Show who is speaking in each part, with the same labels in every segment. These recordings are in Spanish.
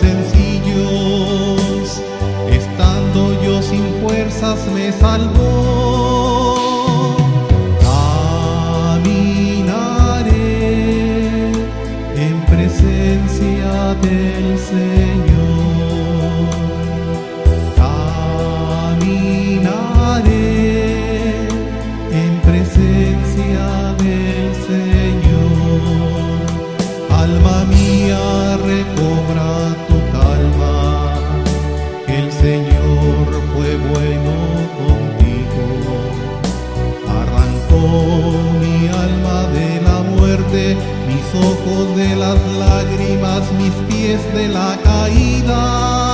Speaker 1: sencillos, estando yo sin fuerzas me salvó. De las lágrimas, mis pies de la caída.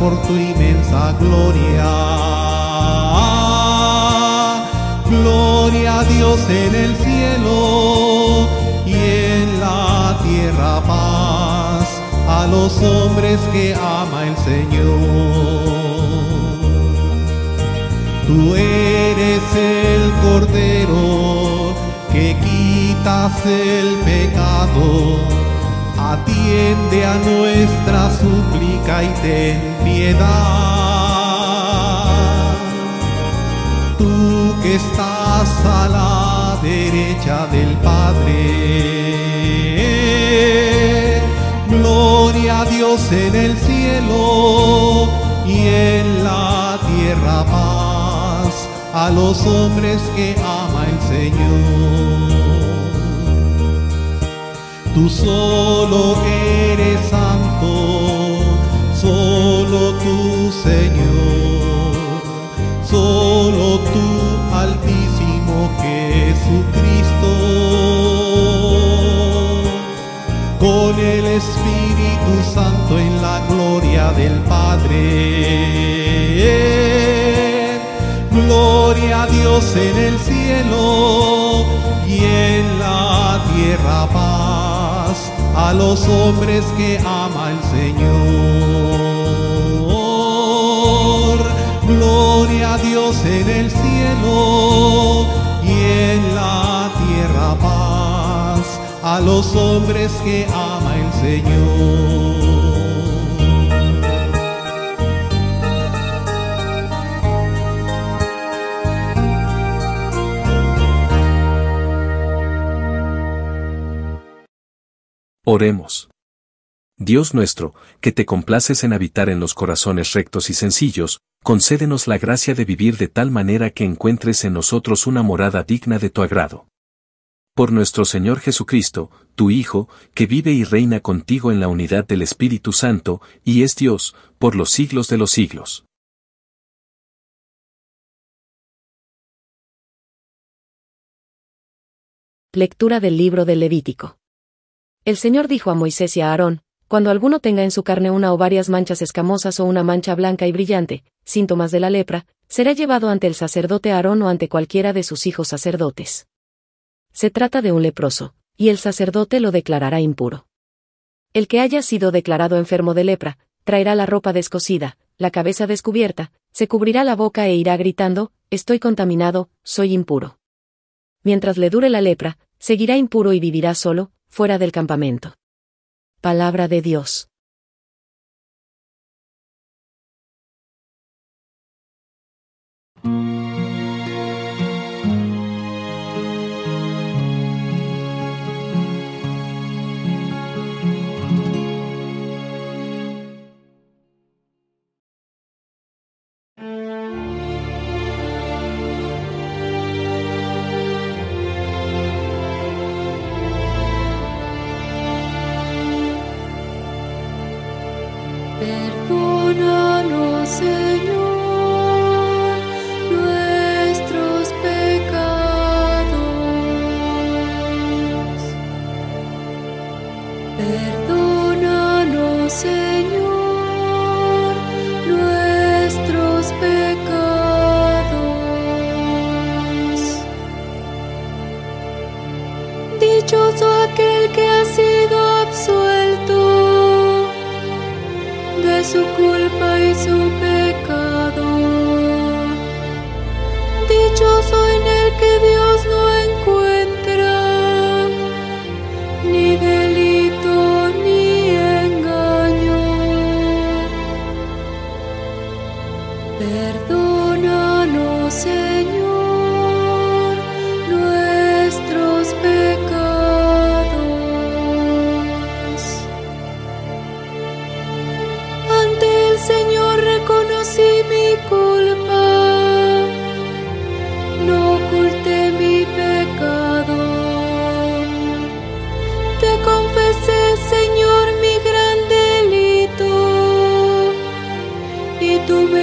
Speaker 1: Por tu inmensa gloria. Gloria a Dios en el cielo y en la tierra paz a los hombres que ama el Señor. Tú eres el Cordero que quitas el pecado. Atiende a nuestra súplica y ten piedad. Tú que estás a la derecha del Padre. Gloria a Dios en el cielo y en la tierra paz a los hombres que ama el Señor. Tú solo eres santo, Señor, solo tú altísimo Jesucristo. Con el Espíritu Santo en la gloria del Padre. Gloria a Dios en el cielo y en la tierra paz a los hombres que ama el Señor. Gloria a Dios en el cielo y en la tierra paz a los hombres que ama el Señor.
Speaker 2: Oremos. Dios nuestro, que te complaces en habitar en los corazones rectos y sencillos, concédenos la gracia de vivir de tal manera que encuentres en nosotros una morada digna de tu agrado. Por nuestro Señor Jesucristo, tu Hijo, que vive y reina contigo en la unidad del Espíritu Santo, y es Dios, por los siglos de los siglos.
Speaker 3: Lectura del libro del Levítico. El Señor dijo a Moisés y a Aarón, cuando alguno tenga en su carne una o varias manchas escamosas o una mancha blanca y brillante, síntomas de la lepra, será llevado ante el sacerdote Aarón o ante cualquiera de sus hijos sacerdotes. Se trata de un leproso, y el sacerdote lo declarará impuro. El que haya sido declarado enfermo de lepra, traerá la ropa descosida, la cabeza descubierta, se cubrirá la boca e irá gritando, Estoy contaminado, soy impuro. Mientras le dure la lepra, seguirá impuro y vivirá solo, fuera del campamento. Palabra de Dios.
Speaker 4: Señor, tú me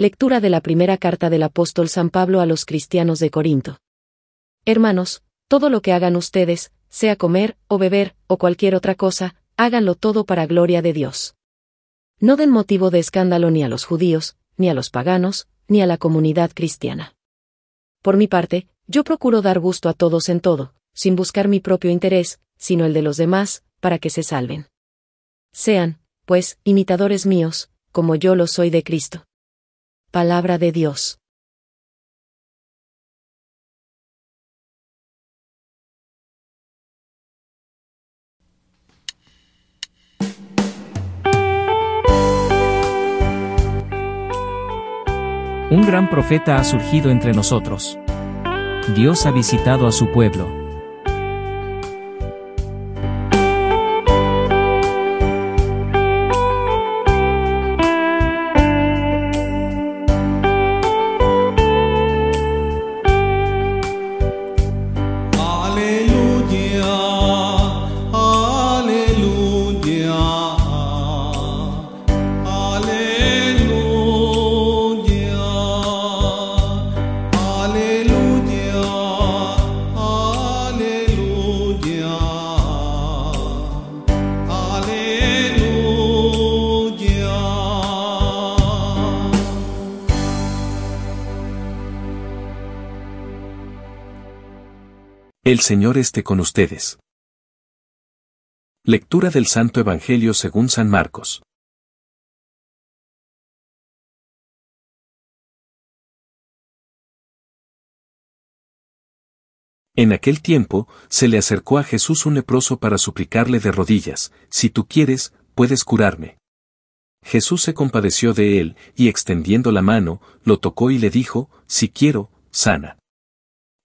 Speaker 3: Lectura de la primera carta del apóstol San Pablo a los cristianos de Corinto. Hermanos, todo lo que hagan ustedes, sea comer, o beber, o cualquier otra cosa, háganlo todo para gloria de Dios. No den motivo de escándalo ni a los judíos, ni a los paganos, ni a la comunidad cristiana. Por mi parte, yo procuro dar gusto a todos en todo, sin buscar mi propio interés, sino el de los demás, para que se salven. Sean, pues, imitadores míos, como yo lo soy de Cristo. Palabra de Dios.
Speaker 5: Un gran profeta ha surgido entre nosotros. Dios ha visitado a su pueblo.
Speaker 2: El Señor esté con ustedes. Lectura del Santo Evangelio según San Marcos. En aquel tiempo, se le acercó a Jesús un leproso para suplicarle de rodillas, Si tú quieres, puedes curarme. Jesús se compadeció de él, y extendiendo la mano, lo tocó y le dijo, Si quiero, sana.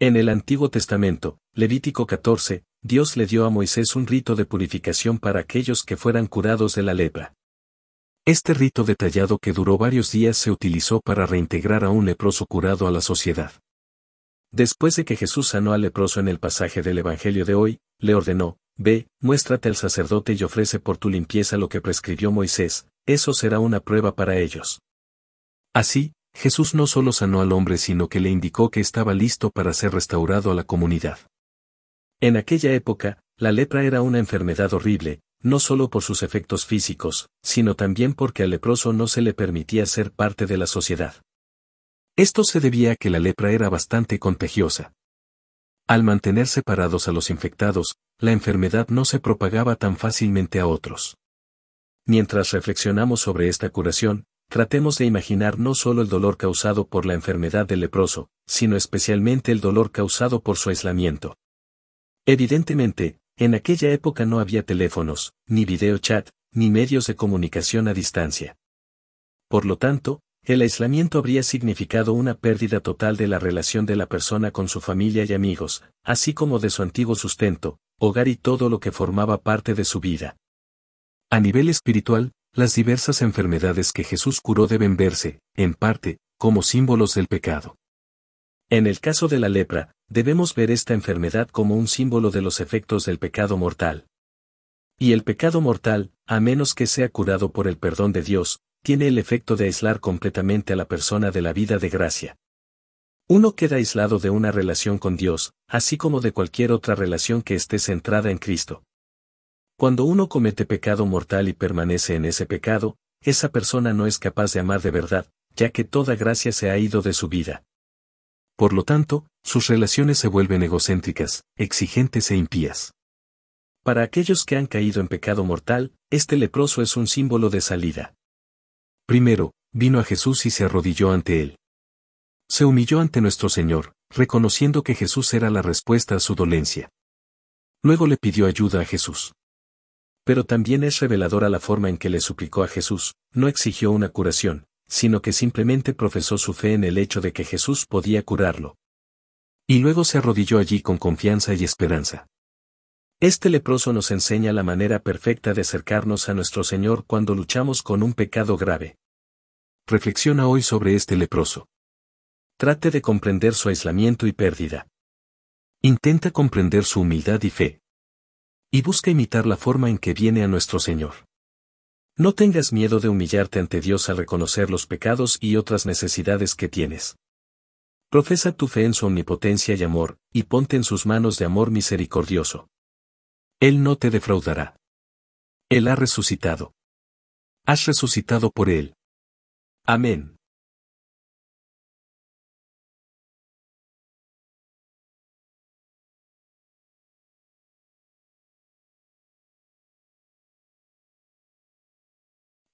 Speaker 2: En el Antiguo Testamento, Levítico 14, Dios le dio a Moisés un rito de purificación para aquellos que fueran curados de la lepra. Este rito detallado que duró varios días se utilizó para reintegrar a un leproso curado a la sociedad. Después de que Jesús sanó al leproso en el pasaje del Evangelio de hoy, le ordenó, Ve, muéstrate al sacerdote y ofrece por tu limpieza lo que prescribió Moisés, eso será una prueba para ellos. Así, Jesús no solo sanó al hombre sino que le indicó que estaba listo para ser restaurado a la comunidad. En aquella época, la lepra era una enfermedad horrible, no solo por sus efectos físicos, sino también porque al leproso no se le permitía ser parte de la sociedad. Esto se debía a que la lepra era bastante contagiosa. Al mantener separados a los infectados, la enfermedad no se propagaba tan fácilmente a otros. Mientras reflexionamos sobre esta curación, tratemos de imaginar no solo el dolor causado por la enfermedad del leproso, sino especialmente el dolor causado por su aislamiento. Evidentemente, en aquella época no había teléfonos, ni videochat, ni medios de comunicación a distancia. Por lo tanto, el aislamiento habría significado una pérdida total de la relación de la persona con su familia y amigos, así como de su antiguo sustento, hogar y todo lo que formaba parte de su vida. A nivel espiritual, las diversas enfermedades que Jesús curó deben verse, en parte, como símbolos del pecado. En el caso de la lepra, debemos ver esta enfermedad como un símbolo de los efectos del pecado mortal. Y el pecado mortal, a menos que sea curado por el perdón de Dios, tiene el efecto de aislar completamente a la persona de la vida de gracia. Uno queda aislado de una relación con Dios, así como de cualquier otra relación que esté centrada en Cristo. Cuando uno comete pecado mortal y permanece en ese pecado, esa persona no es capaz de amar de verdad, ya que toda gracia se ha ido de su vida. Por lo tanto, sus relaciones se vuelven egocéntricas, exigentes e impías. Para aquellos que han caído en pecado mortal, este leproso es un símbolo de salida. Primero, vino a Jesús y se arrodilló ante él. Se humilló ante nuestro Señor, reconociendo que Jesús era la respuesta a su dolencia. Luego le pidió ayuda a Jesús. Pero también es reveladora la forma en que le suplicó a Jesús, no exigió una curación, sino que simplemente profesó su fe en el hecho de que Jesús podía curarlo. Y luego se arrodilló allí con confianza y esperanza. Este leproso nos enseña la manera perfecta de acercarnos a nuestro Señor cuando luchamos con un pecado grave. Reflexiona hoy sobre este leproso. Trate de comprender su aislamiento y pérdida. Intenta comprender su humildad y fe. Y busca imitar la forma en que viene a nuestro Señor. No tengas miedo de humillarte ante Dios al reconocer los pecados y otras necesidades que tienes. Profesa tu fe en su omnipotencia y amor, y ponte en sus manos de amor misericordioso. Él no te defraudará. Él ha resucitado. Has resucitado por Él. Amén.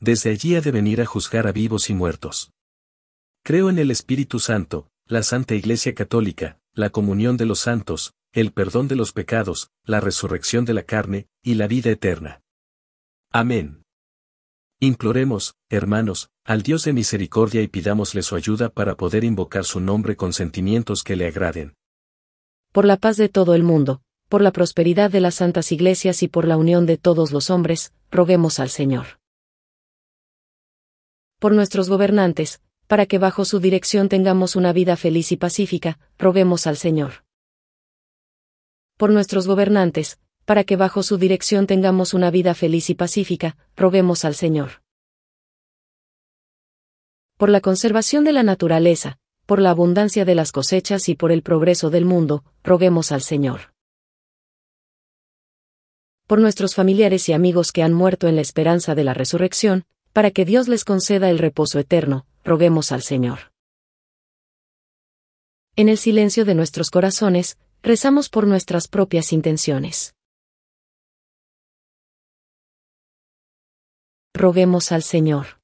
Speaker 2: Desde allí ha de venir a juzgar a vivos y muertos. Creo en el Espíritu Santo, la Santa Iglesia Católica, la comunión de los santos, el perdón de los pecados, la resurrección de la carne, y la vida eterna. Amén. Imploremos, hermanos, al Dios de misericordia y pidámosle su ayuda para poder invocar su nombre con sentimientos que le agraden.
Speaker 3: Por la paz de todo el mundo, por la prosperidad de las santas iglesias y por la unión de todos los hombres, roguemos al Señor por nuestros gobernantes, para que bajo su dirección tengamos una vida feliz y pacífica, roguemos al Señor. Por nuestros gobernantes, para que bajo su dirección tengamos una vida feliz y pacífica, roguemos al Señor. por la conservación de la naturaleza, por la abundancia de las cosechas y por el progreso del mundo, roguemos al Señor. Por nuestros familiares y amigos que han muerto en la esperanza de la resurrección, para que Dios les conceda el reposo eterno, roguemos al Señor. En el silencio de nuestros corazones, rezamos por nuestras propias intenciones. Roguemos al Señor.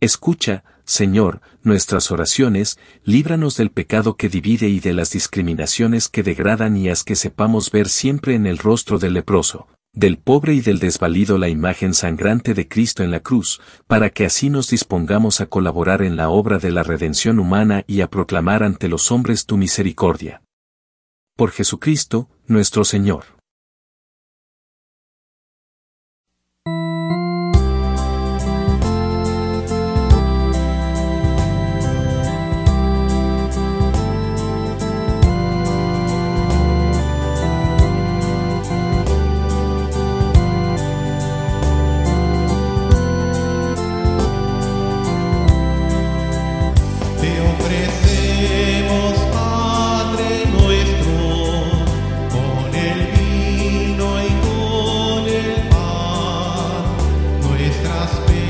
Speaker 1: Escucha, Señor, nuestras oraciones, líbranos del pecado que divide y de las discriminaciones que degradan y haz que sepamos ver siempre en el rostro del leproso, del pobre y del desvalido la imagen sangrante de Cristo en la cruz, para que así nos dispongamos a colaborar en la obra de la redención humana y a proclamar ante los hombres tu misericordia. Por Jesucristo, nuestro Señor. must be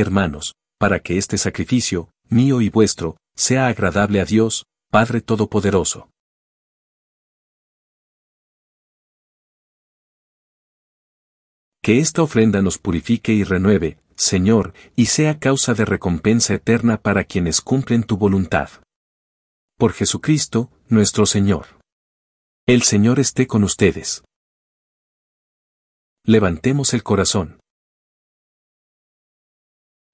Speaker 1: hermanos,
Speaker 2: para que este sacrificio, mío y vuestro, sea agradable a Dios, Padre Todopoderoso. Que esta ofrenda nos purifique y renueve, Señor, y sea causa de recompensa eterna para quienes cumplen tu voluntad. Por Jesucristo, nuestro Señor. El Señor esté con ustedes. Levantemos el corazón.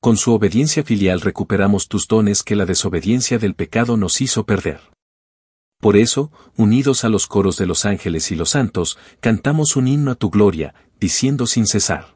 Speaker 2: Con su obediencia filial recuperamos tus dones que la desobediencia del pecado nos hizo perder. Por eso, unidos a los coros de los ángeles y los santos, cantamos un himno a tu gloria, diciendo sin cesar.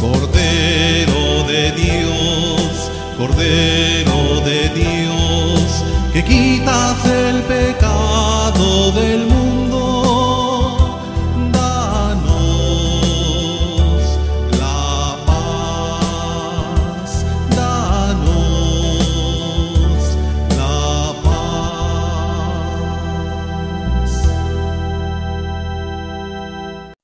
Speaker 1: Cordero de Dios, Cordero de Dios, que quitas el pecado del mundo,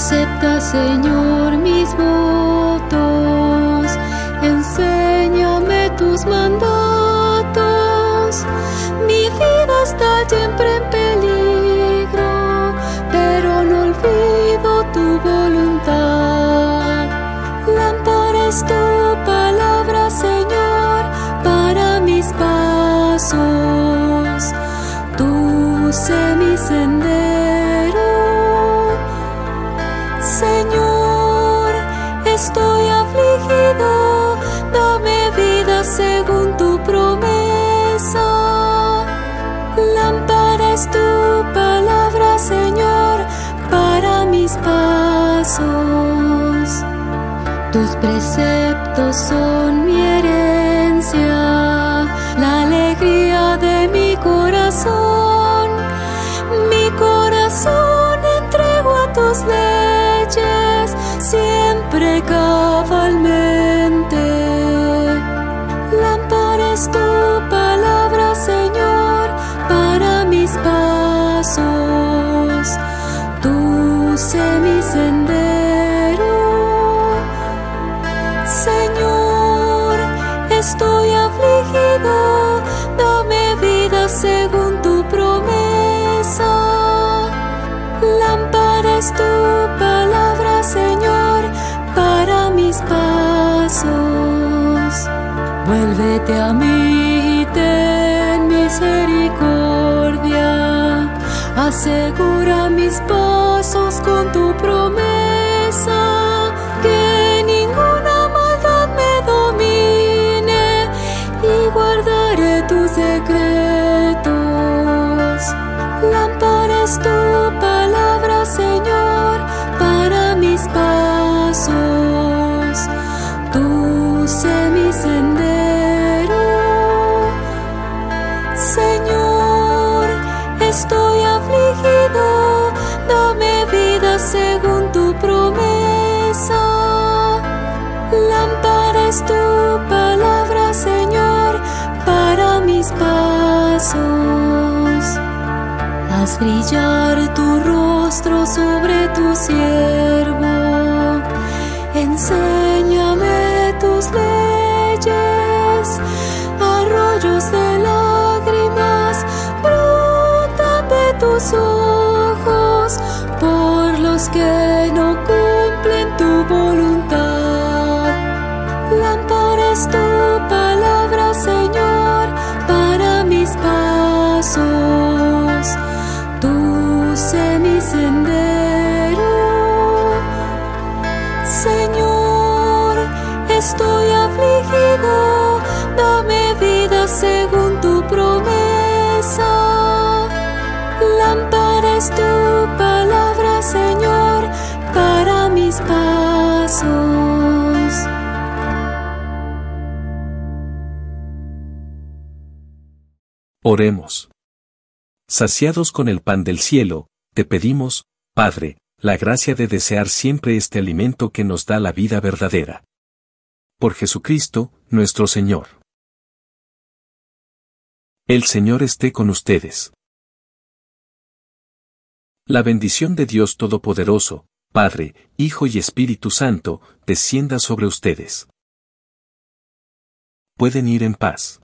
Speaker 4: Acepta, Señor, mis votos. Tus preceptos son mi herencia, la alegría de mi corazón. Mi corazón entrego a tus leyes siempre cabalmente. Lámpara es tu palabra, Señor, para mis pasos. Tú sé es tu palabra, Señor, para mis pasos. Vuélvete a mí y ten misericordia. Asegura mis pasos con tu promesa. Que ninguna maldad me domine y guardaré tus secretos. Lámpara es tu pasos.
Speaker 6: Haz brillar tu rostro sobre tu siervo. Enséñame
Speaker 2: Oremos. Saciados con el pan del cielo, te pedimos, Padre, la gracia de desear siempre este alimento que nos da la vida verdadera. Por Jesucristo, nuestro Señor. El Señor esté con ustedes. La bendición de Dios Todopoderoso, Padre, Hijo y Espíritu Santo, descienda sobre ustedes. Pueden ir en paz.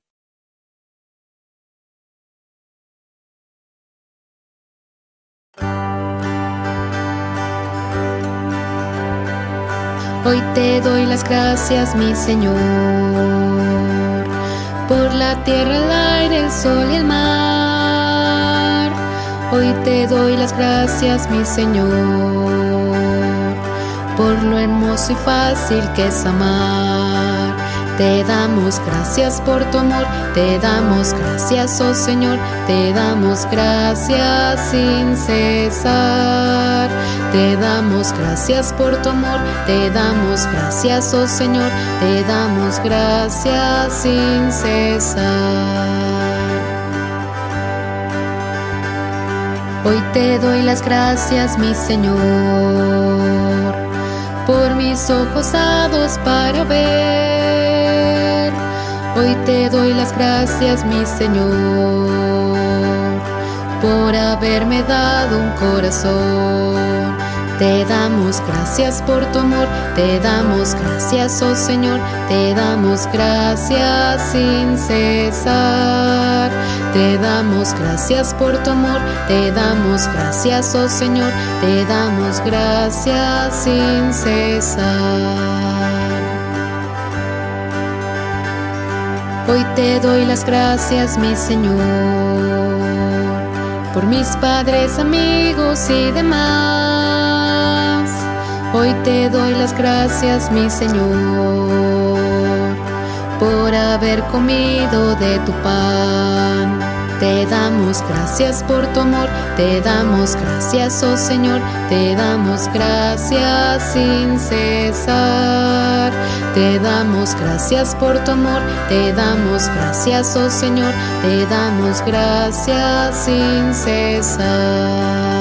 Speaker 6: Hoy te doy las gracias, mi Señor, por la tierra, el aire, el sol y el mar. Hoy te doy las gracias, mi Señor, por lo hermoso y fácil que es amar. Te damos gracias por tu amor, te damos gracias, oh Señor, te damos gracias sin cesar. Te damos gracias por tu amor, te damos gracias, oh Señor, te damos gracias sin cesar. Hoy te doy las gracias, mi Señor, por mis ojos dados para ver. Hoy te doy las gracias, mi Señor, por haberme dado un corazón. Te damos gracias por tu amor, te damos gracias, oh Señor, te damos gracias sin cesar. Te damos gracias por tu amor, te damos gracias, oh Señor, te damos gracias sin cesar. Hoy te doy las gracias, mi Señor, por mis padres, amigos y demás. Hoy te doy las gracias, mi Señor, por haber comido de tu pan. Te damos gracias por tu amor, te damos gracias, oh Señor, te damos gracias sin cesar. Te damos gracias por tu amor, te damos gracias, oh Señor, te damos gracias sin cesar.